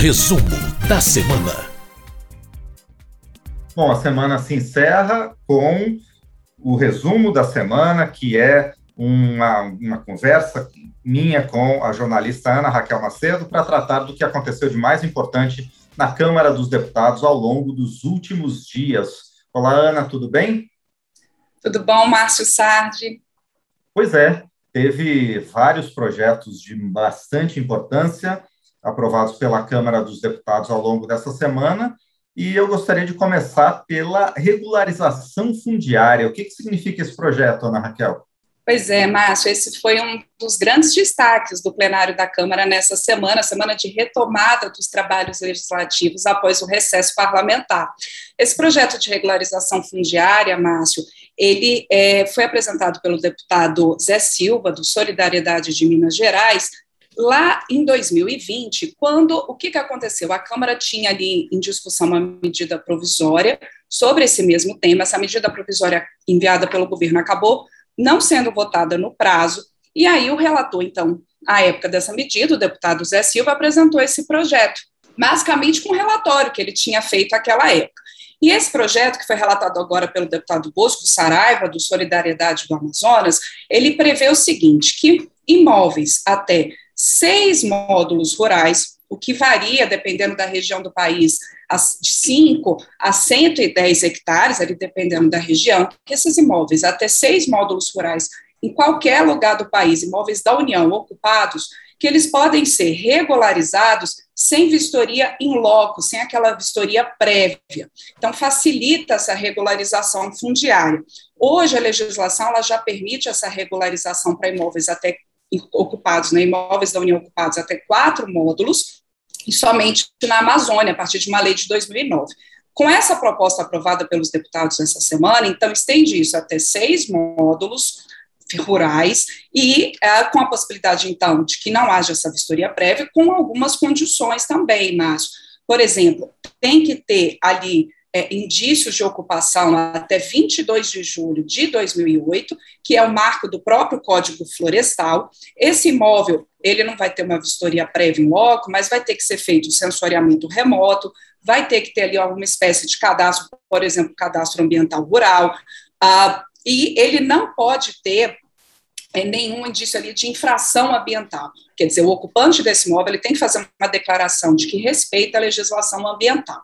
Resumo da semana. Bom, a semana se encerra com o resumo da semana, que é uma, uma conversa minha com a jornalista Ana Raquel Macedo para tratar do que aconteceu de mais importante na Câmara dos Deputados ao longo dos últimos dias. Olá, Ana, tudo bem? Tudo bom, Márcio Sardi? Pois é, teve vários projetos de bastante importância aprovados pela Câmara dos Deputados ao longo dessa semana, e eu gostaria de começar pela regularização fundiária. O que, que significa esse projeto, Ana Raquel? Pois é, Márcio, esse foi um dos grandes destaques do plenário da Câmara nessa semana, semana de retomada dos trabalhos legislativos após o recesso parlamentar. Esse projeto de regularização fundiária, Márcio, ele é, foi apresentado pelo deputado Zé Silva, do Solidariedade de Minas Gerais, lá em 2020, quando o que, que aconteceu? A Câmara tinha ali em discussão uma medida provisória sobre esse mesmo tema, essa medida provisória enviada pelo governo acabou não sendo votada no prazo, e aí o relator, então, à época dessa medida, o deputado Zé Silva, apresentou esse projeto, basicamente com um relatório que ele tinha feito naquela época. E esse projeto, que foi relatado agora pelo deputado Bosco Saraiva, do Solidariedade do Amazonas, ele prevê o seguinte, que imóveis até seis módulos rurais, o que varia, dependendo da região do país, de 5 a 110 hectares, ali dependendo da região, que esses imóveis, até seis módulos rurais, em qualquer lugar do país, imóveis da União ocupados, que eles podem ser regularizados sem vistoria em loco, sem aquela vistoria prévia. Então, facilita essa regularização fundiária. Hoje, a legislação ela já permite essa regularização para imóveis até ocupados, né, imóveis da União ocupados até quatro módulos, e somente na Amazônia, a partir de uma lei de 2009. Com essa proposta aprovada pelos deputados essa semana, então estende isso até seis módulos rurais e é, com a possibilidade, então, de que não haja essa vistoria prévia, com algumas condições também, Márcio. Por exemplo, tem que ter ali é, indícios de ocupação até 22 de julho de 2008, que é o marco do próprio Código Florestal. Esse imóvel, ele não vai ter uma vistoria prévia em loco, mas vai ter que ser feito o sensoriamento remoto, vai ter que ter ali alguma espécie de cadastro, por exemplo, cadastro ambiental rural, ah, e ele não pode ter é, nenhum indício ali de infração ambiental. Quer dizer, o ocupante desse imóvel ele tem que fazer uma declaração de que respeita a legislação ambiental.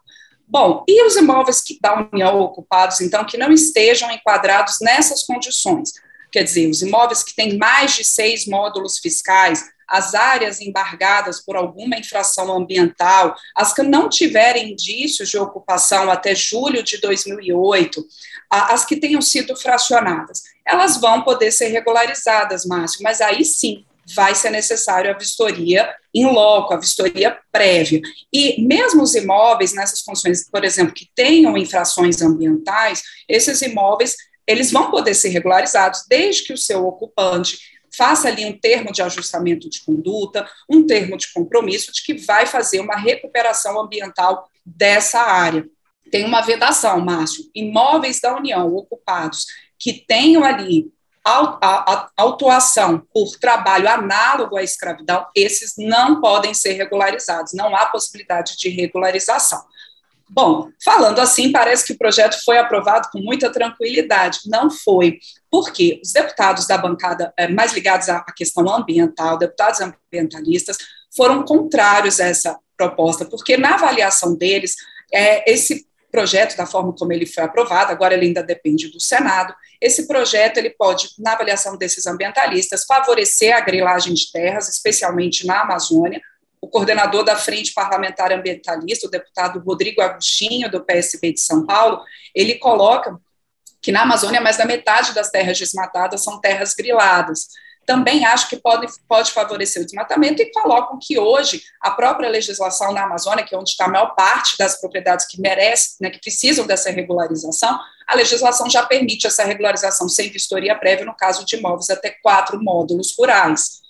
Bom, e os imóveis que, da União ocupados, então, que não estejam enquadrados nessas condições? Quer dizer, os imóveis que têm mais de seis módulos fiscais, as áreas embargadas por alguma infração ambiental, as que não tiverem indícios de ocupação até julho de 2008, as que tenham sido fracionadas, elas vão poder ser regularizadas, Márcio, mas aí sim vai ser necessário a vistoria em loco, a vistoria prévia. E mesmo os imóveis nessas funções, por exemplo, que tenham infrações ambientais, esses imóveis eles vão poder ser regularizados desde que o seu ocupante faça ali um termo de ajustamento de conduta, um termo de compromisso de que vai fazer uma recuperação ambiental dessa área. Tem uma vedação, Márcio, imóveis da União ocupados que tenham ali a autuação por trabalho análogo à escravidão, esses não podem ser regularizados, não há possibilidade de regularização. Bom, falando assim, parece que o projeto foi aprovado com muita tranquilidade. Não foi, porque os deputados da bancada é, mais ligados à questão ambiental, deputados ambientalistas, foram contrários a essa proposta, porque na avaliação deles, é, esse projeto, da forma como ele foi aprovado, agora ele ainda depende do Senado, esse projeto ele pode, na avaliação desses ambientalistas, favorecer a grilagem de terras, especialmente na Amazônia. O coordenador da Frente Parlamentar Ambientalista, o deputado Rodrigo Agostinho, do PSB de São Paulo, ele coloca que na Amazônia mais da metade das terras desmatadas são terras griladas também acho que pode, pode favorecer o desmatamento e colocam que hoje a própria legislação na Amazônia, que é onde está a maior parte das propriedades que merecem, né, que precisam dessa regularização, a legislação já permite essa regularização sem vistoria prévia no caso de imóveis até quatro módulos rurais.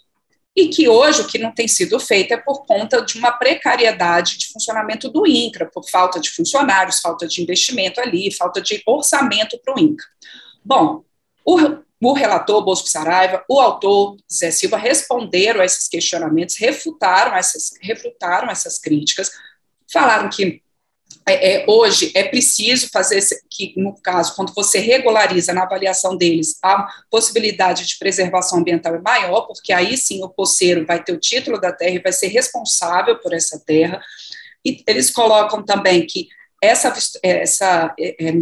E que hoje o que não tem sido feito é por conta de uma precariedade de funcionamento do INCRA, por falta de funcionários, falta de investimento ali, falta de orçamento para o INCRA. Bom, o o relator Bosco Saraiva, o autor Zé Silva responderam a esses questionamentos, refutaram essas, refutaram essas críticas, falaram que é, é, hoje é preciso fazer que, no caso, quando você regulariza na avaliação deles, a possibilidade de preservação ambiental é maior, porque aí sim o poceiro vai ter o título da terra e vai ser responsável por essa terra. E eles colocam também que essa, essa é, é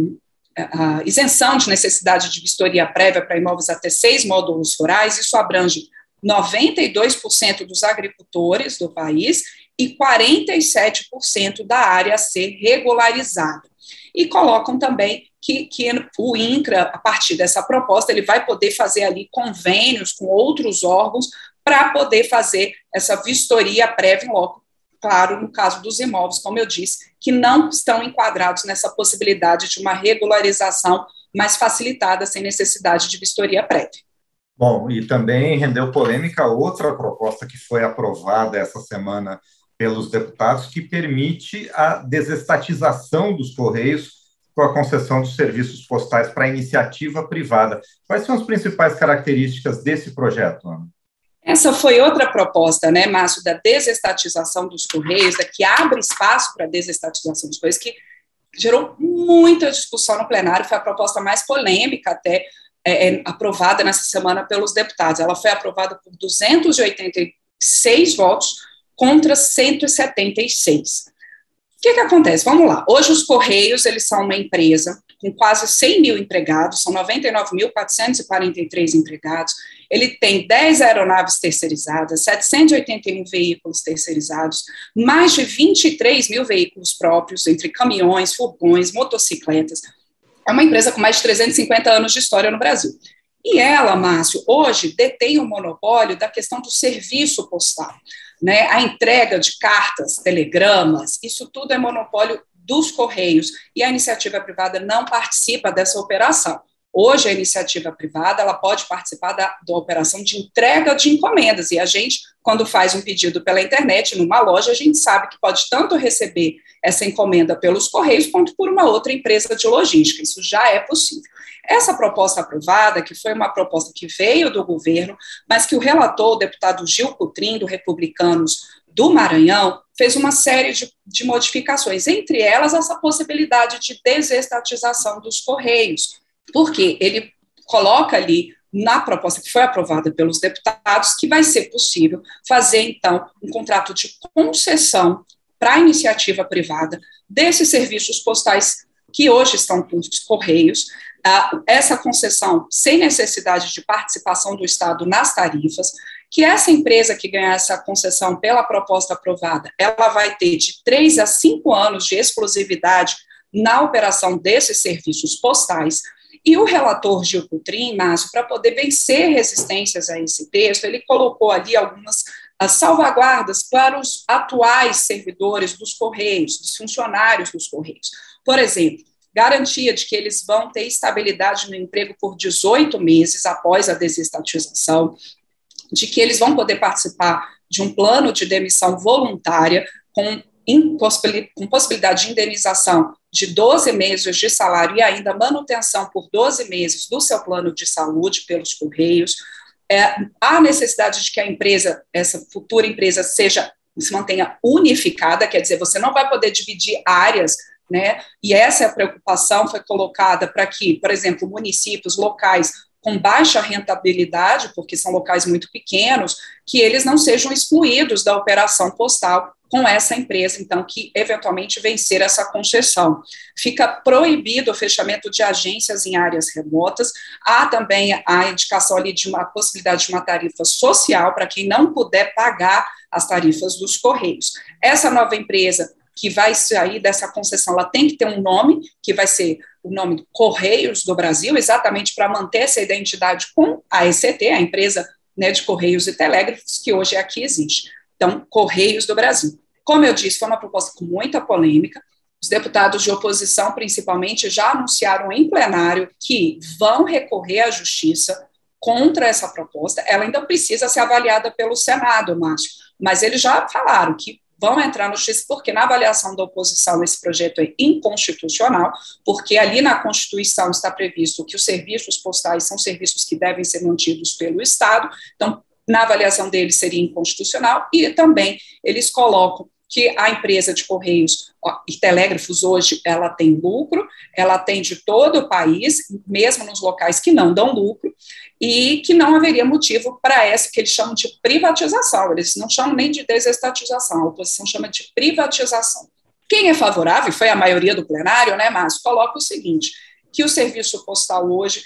a isenção de necessidade de vistoria prévia para imóveis até seis módulos rurais, isso abrange 92% dos agricultores do país e 47% da área a ser regularizada. E colocam também que, que o INCRA, a partir dessa proposta, ele vai poder fazer ali convênios com outros órgãos para poder fazer essa vistoria prévia em loco. Claro, no caso dos imóveis, como eu disse, que não estão enquadrados nessa possibilidade de uma regularização mais facilitada, sem necessidade de vistoria prévia. Bom, e também rendeu polêmica outra proposta que foi aprovada essa semana pelos deputados, que permite a desestatização dos Correios com a concessão dos serviços postais para iniciativa privada. Quais são as principais características desse projeto, Ana? Essa foi outra proposta, né, Márcio, da desestatização dos Correios, da que abre espaço para a desestatização dos Correios, que gerou muita discussão no plenário, foi a proposta mais polêmica até é, é, aprovada nessa semana pelos deputados. Ela foi aprovada por 286 votos contra 176. O que, que acontece? Vamos lá. Hoje os Correios, eles são uma empresa com quase 100 mil empregados, são 99.443 empregados, ele tem 10 aeronaves terceirizadas, 781 veículos terceirizados, mais de 23 mil veículos próprios, entre caminhões, furgões, motocicletas. É uma empresa com mais de 350 anos de história no Brasil. E ela, Márcio, hoje detém o monopólio da questão do serviço postal né, a entrega de cartas, telegramas, isso tudo é monopólio dos Correios e a iniciativa privada não participa dessa operação. Hoje, a iniciativa privada ela pode participar da, da operação de entrega de encomendas, e a gente, quando faz um pedido pela internet, numa loja, a gente sabe que pode tanto receber essa encomenda pelos Correios, quanto por uma outra empresa de logística. Isso já é possível. Essa proposta aprovada, que foi uma proposta que veio do governo, mas que o relator, o deputado Gil Cutrim, do Republicanos do Maranhão, fez uma série de, de modificações, entre elas essa possibilidade de desestatização dos Correios porque ele coloca ali na proposta que foi aprovada pelos deputados que vai ser possível fazer, então, um contrato de concessão para a iniciativa privada desses serviços postais que hoje estão com os Correios, essa concessão sem necessidade de participação do Estado nas tarifas, que essa empresa que ganhar essa concessão pela proposta aprovada, ela vai ter de três a cinco anos de exclusividade na operação desses serviços postais, e o relator Gil Coutrin, Márcio, para poder vencer resistências a esse texto, ele colocou ali algumas as salvaguardas para os atuais servidores dos Correios, dos funcionários dos Correios. Por exemplo, garantia de que eles vão ter estabilidade no emprego por 18 meses após a desestatização, de que eles vão poder participar de um plano de demissão voluntária com com possibilidade de indenização de 12 meses de salário e ainda manutenção por 12 meses do seu plano de saúde pelos Correios. É, há necessidade de que a empresa, essa futura empresa, seja se mantenha unificada, quer dizer, você não vai poder dividir áreas, né? E essa é a preocupação foi colocada para que, por exemplo, municípios locais com baixa rentabilidade, porque são locais muito pequenos, que eles não sejam excluídos da operação postal com essa empresa, então, que eventualmente vencer essa concessão. Fica proibido o fechamento de agências em áreas remotas, há também a indicação ali de uma possibilidade de uma tarifa social para quem não puder pagar as tarifas dos Correios. Essa nova empresa que vai sair dessa concessão, ela tem que ter um nome, que vai ser o nome Correios do Brasil, exatamente para manter essa identidade com a ECT, a empresa né, de Correios e Telégrafos, que hoje aqui existe. Então, Correios do Brasil. Como eu disse, foi uma proposta com muita polêmica. Os deputados de oposição, principalmente, já anunciaram em plenário que vão recorrer à justiça contra essa proposta. Ela ainda precisa ser avaliada pelo Senado, Márcio, mas eles já falaram que vão entrar no justiça, porque na avaliação da oposição esse projeto é inconstitucional, porque ali na Constituição está previsto que os serviços postais são serviços que devem ser mantidos pelo Estado, então, na avaliação deles seria inconstitucional, e também eles colocam que a empresa de Correios e Telégrafos hoje ela tem lucro, ela atende todo o país, mesmo nos locais que não dão lucro, e que não haveria motivo para essa que eles chamam de privatização, eles não chamam nem de desestatização, a oposição chama de privatização. Quem é favorável, foi a maioria do plenário, né, Márcio, coloca o seguinte, que o serviço postal hoje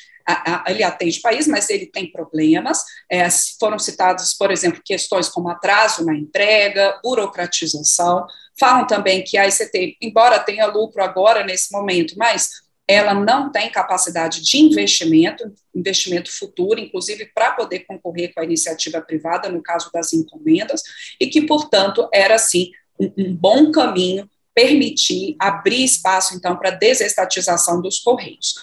ele atende país, mas ele tem problemas. É, foram citados, por exemplo, questões como atraso na entrega, burocratização. Falam também que a ICT, embora tenha lucro agora, nesse momento, mas ela não tem capacidade de investimento, investimento futuro, inclusive para poder concorrer com a iniciativa privada, no caso das encomendas, e que, portanto, era, assim, um, um bom caminho permitir abrir espaço, então, para desestatização dos Correios.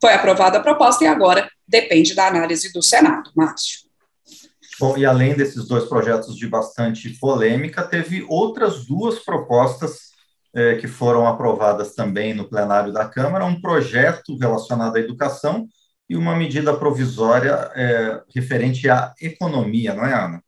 Foi aprovada a proposta e agora depende da análise do Senado. Márcio. Bom, e além desses dois projetos de bastante polêmica, teve outras duas propostas é, que foram aprovadas também no plenário da Câmara, um projeto relacionado à educação e uma medida provisória é, referente à economia, não é, Ana?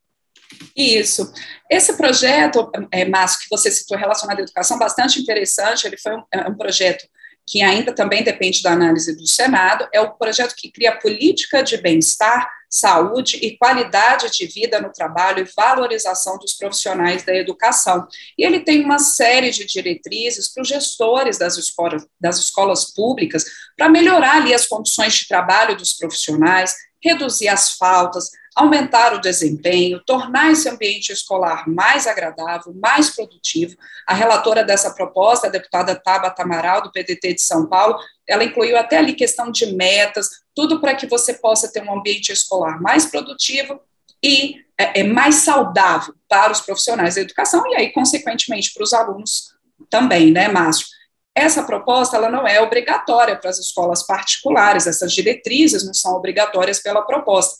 Isso. Esse projeto, é, Márcio, que você citou relacionado à educação, bastante interessante, ele foi um, é um projeto que ainda também depende da análise do Senado, é o projeto que cria política de bem-estar, saúde e qualidade de vida no trabalho e valorização dos profissionais da educação. E ele tem uma série de diretrizes para os gestores das escolas, das escolas públicas para melhorar ali as condições de trabalho dos profissionais, reduzir as faltas, aumentar o desempenho, tornar esse ambiente escolar mais agradável, mais produtivo. A relatora dessa proposta, a deputada Tabata Amaral, do PDT de São Paulo, ela incluiu até ali questão de metas, tudo para que você possa ter um ambiente escolar mais produtivo e é, é mais saudável para os profissionais da educação e aí, consequentemente, para os alunos também, né, Márcio? Essa proposta ela não é obrigatória para as escolas particulares, essas diretrizes não são obrigatórias pela proposta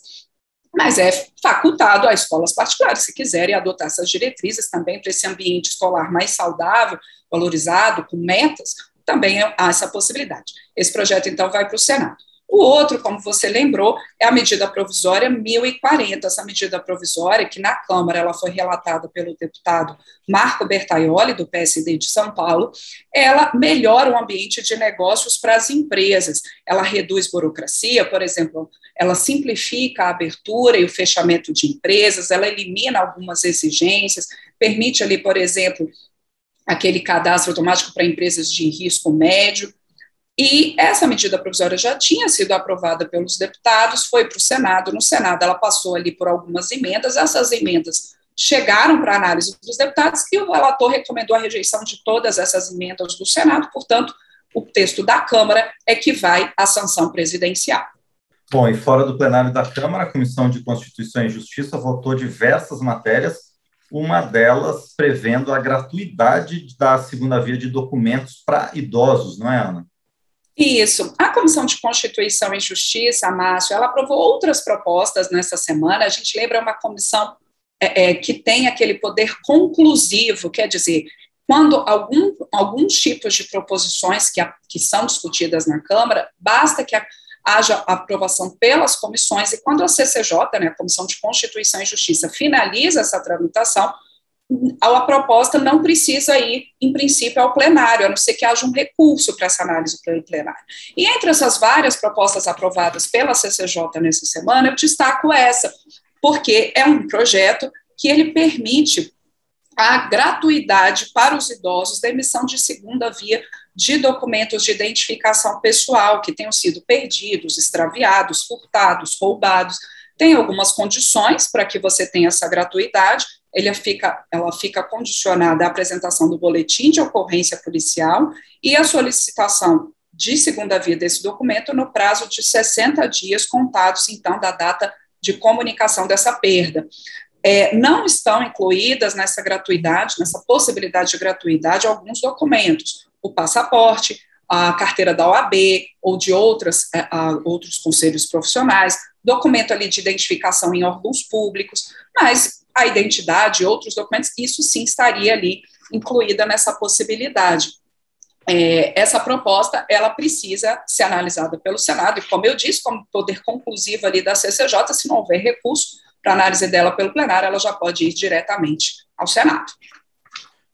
mas é facultado a escolas particulares, se quiserem adotar essas diretrizes também para esse ambiente escolar mais saudável, valorizado, com metas, também há essa possibilidade. Esse projeto, então, vai para o Senado. O outro, como você lembrou, é a medida provisória 1040. Essa medida provisória, que na Câmara ela foi relatada pelo deputado Marco Bertaioli, do PSD de São Paulo, ela melhora o ambiente de negócios para as empresas. Ela reduz burocracia, por exemplo, ela simplifica a abertura e o fechamento de empresas, ela elimina algumas exigências, permite ali, por exemplo, aquele cadastro automático para empresas de risco médio e essa medida provisória já tinha sido aprovada pelos deputados, foi para o Senado. No Senado, ela passou ali por algumas emendas. Essas emendas chegaram para análise dos deputados e o relator recomendou a rejeição de todas essas emendas do Senado. Portanto, o texto da Câmara é que vai à sanção presidencial. Bom, e fora do plenário da Câmara, a Comissão de Constituição e Justiça votou diversas matérias, uma delas prevendo a gratuidade da segunda via de documentos para idosos, não é, Ana? Isso. A Comissão de Constituição e Justiça, Márcio, ela aprovou outras propostas nessa semana. A gente lembra uma comissão é, é, que tem aquele poder conclusivo, quer dizer, quando algum, alguns tipos de proposições que, a, que são discutidas na Câmara, basta que a, haja aprovação pelas comissões, e quando a CCJ, né, a Comissão de Constituição e Justiça, finaliza essa tramitação, a proposta não precisa ir, em princípio, ao plenário, a não ser que haja um recurso para essa análise plenária. E entre essas várias propostas aprovadas pela CCJ nessa semana, eu destaco essa, porque é um projeto que ele permite a gratuidade para os idosos da emissão de segunda via de documentos de identificação pessoal que tenham sido perdidos, extraviados, furtados, roubados. Tem algumas condições para que você tenha essa gratuidade, ele fica, ela fica condicionada à apresentação do boletim de ocorrência policial e à solicitação de segunda via desse documento no prazo de 60 dias contados, então, da data de comunicação dessa perda. É, não estão incluídas nessa gratuidade, nessa possibilidade de gratuidade, alguns documentos, o passaporte, a carteira da OAB ou de outras, é, outros conselhos profissionais, documento ali de identificação em órgãos públicos, mas a identidade outros documentos, isso sim estaria ali incluída nessa possibilidade. É, essa proposta, ela precisa ser analisada pelo Senado, e como eu disse, como poder conclusivo ali da CCJ, se não houver recurso para análise dela pelo plenário, ela já pode ir diretamente ao Senado.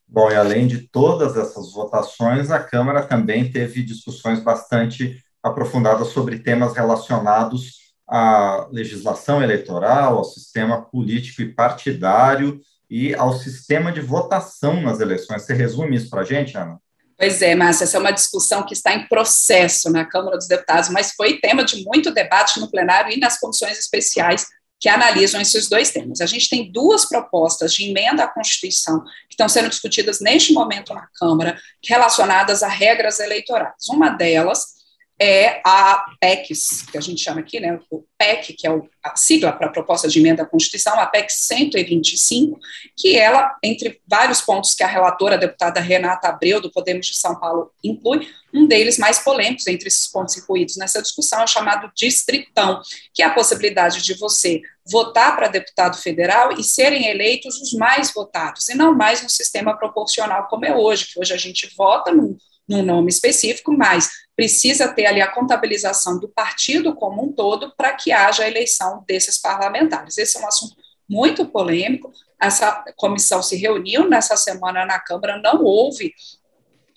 Bom, e além de todas essas votações, a Câmara também teve discussões bastante aprofundadas sobre temas relacionados à legislação eleitoral, ao sistema político e partidário e ao sistema de votação nas eleições. Você resume isso para a gente, Ana? Pois é, Márcia, essa é uma discussão que está em processo na Câmara dos Deputados, mas foi tema de muito debate no plenário e nas comissões especiais que analisam esses dois temas. A gente tem duas propostas de emenda à Constituição que estão sendo discutidas neste momento na Câmara, relacionadas a regras eleitorais. Uma delas é a PECs, que a gente chama aqui, né, o PEC, que é a sigla para a proposta de emenda à Constituição, a PEC 125, que ela, entre vários pontos que a relatora, a deputada Renata Abreu, do Podemos de São Paulo, inclui, um deles mais polêmicos entre esses pontos incluídos nessa discussão é o chamado distritão, que é a possibilidade de você votar para deputado federal e serem eleitos os mais votados, e não mais no sistema proporcional como é hoje, que hoje a gente vota num, num nome específico, mas precisa ter ali a contabilização do partido como um todo para que haja a eleição desses parlamentares. Esse é um assunto muito polêmico. Essa comissão se reuniu nessa semana na Câmara, não houve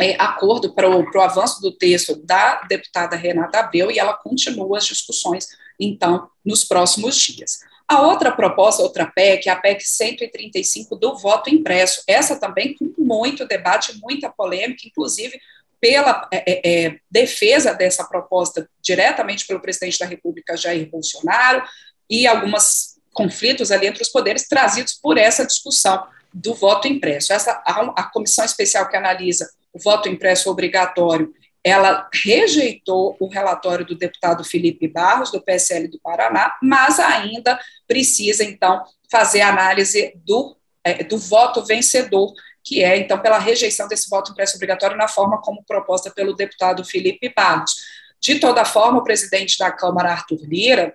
é, acordo para o, para o avanço do texto da deputada Renata Abreu e ela continua as discussões, então, nos próximos dias. A outra proposta, outra PEC, a PEC 135 do voto impresso. Essa também com muito debate, muita polêmica, inclusive pela é, é, é, defesa dessa proposta diretamente pelo presidente da República, Jair Bolsonaro, e alguns conflitos ali entre os poderes trazidos por essa discussão do voto impresso. Essa, a, a comissão especial que analisa o voto impresso obrigatório, ela rejeitou o relatório do deputado Felipe Barros, do PSL do Paraná, mas ainda precisa, então, fazer análise do, é, do voto vencedor, que é, então, pela rejeição desse voto impresso obrigatório na forma como proposta pelo deputado Felipe Barros. De toda forma, o presidente da Câmara, Arthur Lira,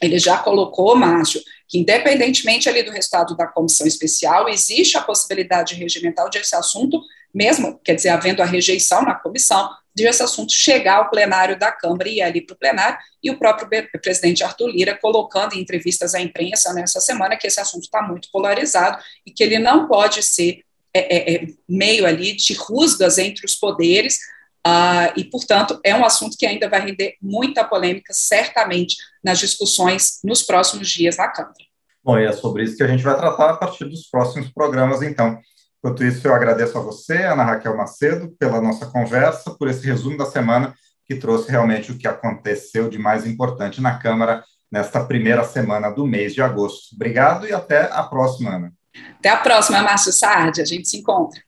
ele já colocou, Márcio, que independentemente ali do resultado da comissão especial, existe a possibilidade regimental de esse assunto, mesmo, quer dizer, havendo a rejeição na comissão, de esse assunto chegar ao plenário da Câmara e ir ali para o plenário, e o próprio presidente Arthur Lira colocando em entrevistas à imprensa nessa semana que esse assunto está muito polarizado e que ele não pode ser é, é, meio ali de rusgas entre os poderes, uh, e, portanto, é um assunto que ainda vai render muita polêmica, certamente, nas discussões nos próximos dias na Câmara. Bom, e é sobre isso que a gente vai tratar a partir dos próximos programas, então. Enquanto isso, eu agradeço a você, Ana Raquel Macedo, pela nossa conversa, por esse resumo da semana que trouxe realmente o que aconteceu de mais importante na Câmara nesta primeira semana do mês de agosto. Obrigado e até a próxima, Ana. Até a próxima, Márcio Sardi. A gente se encontra.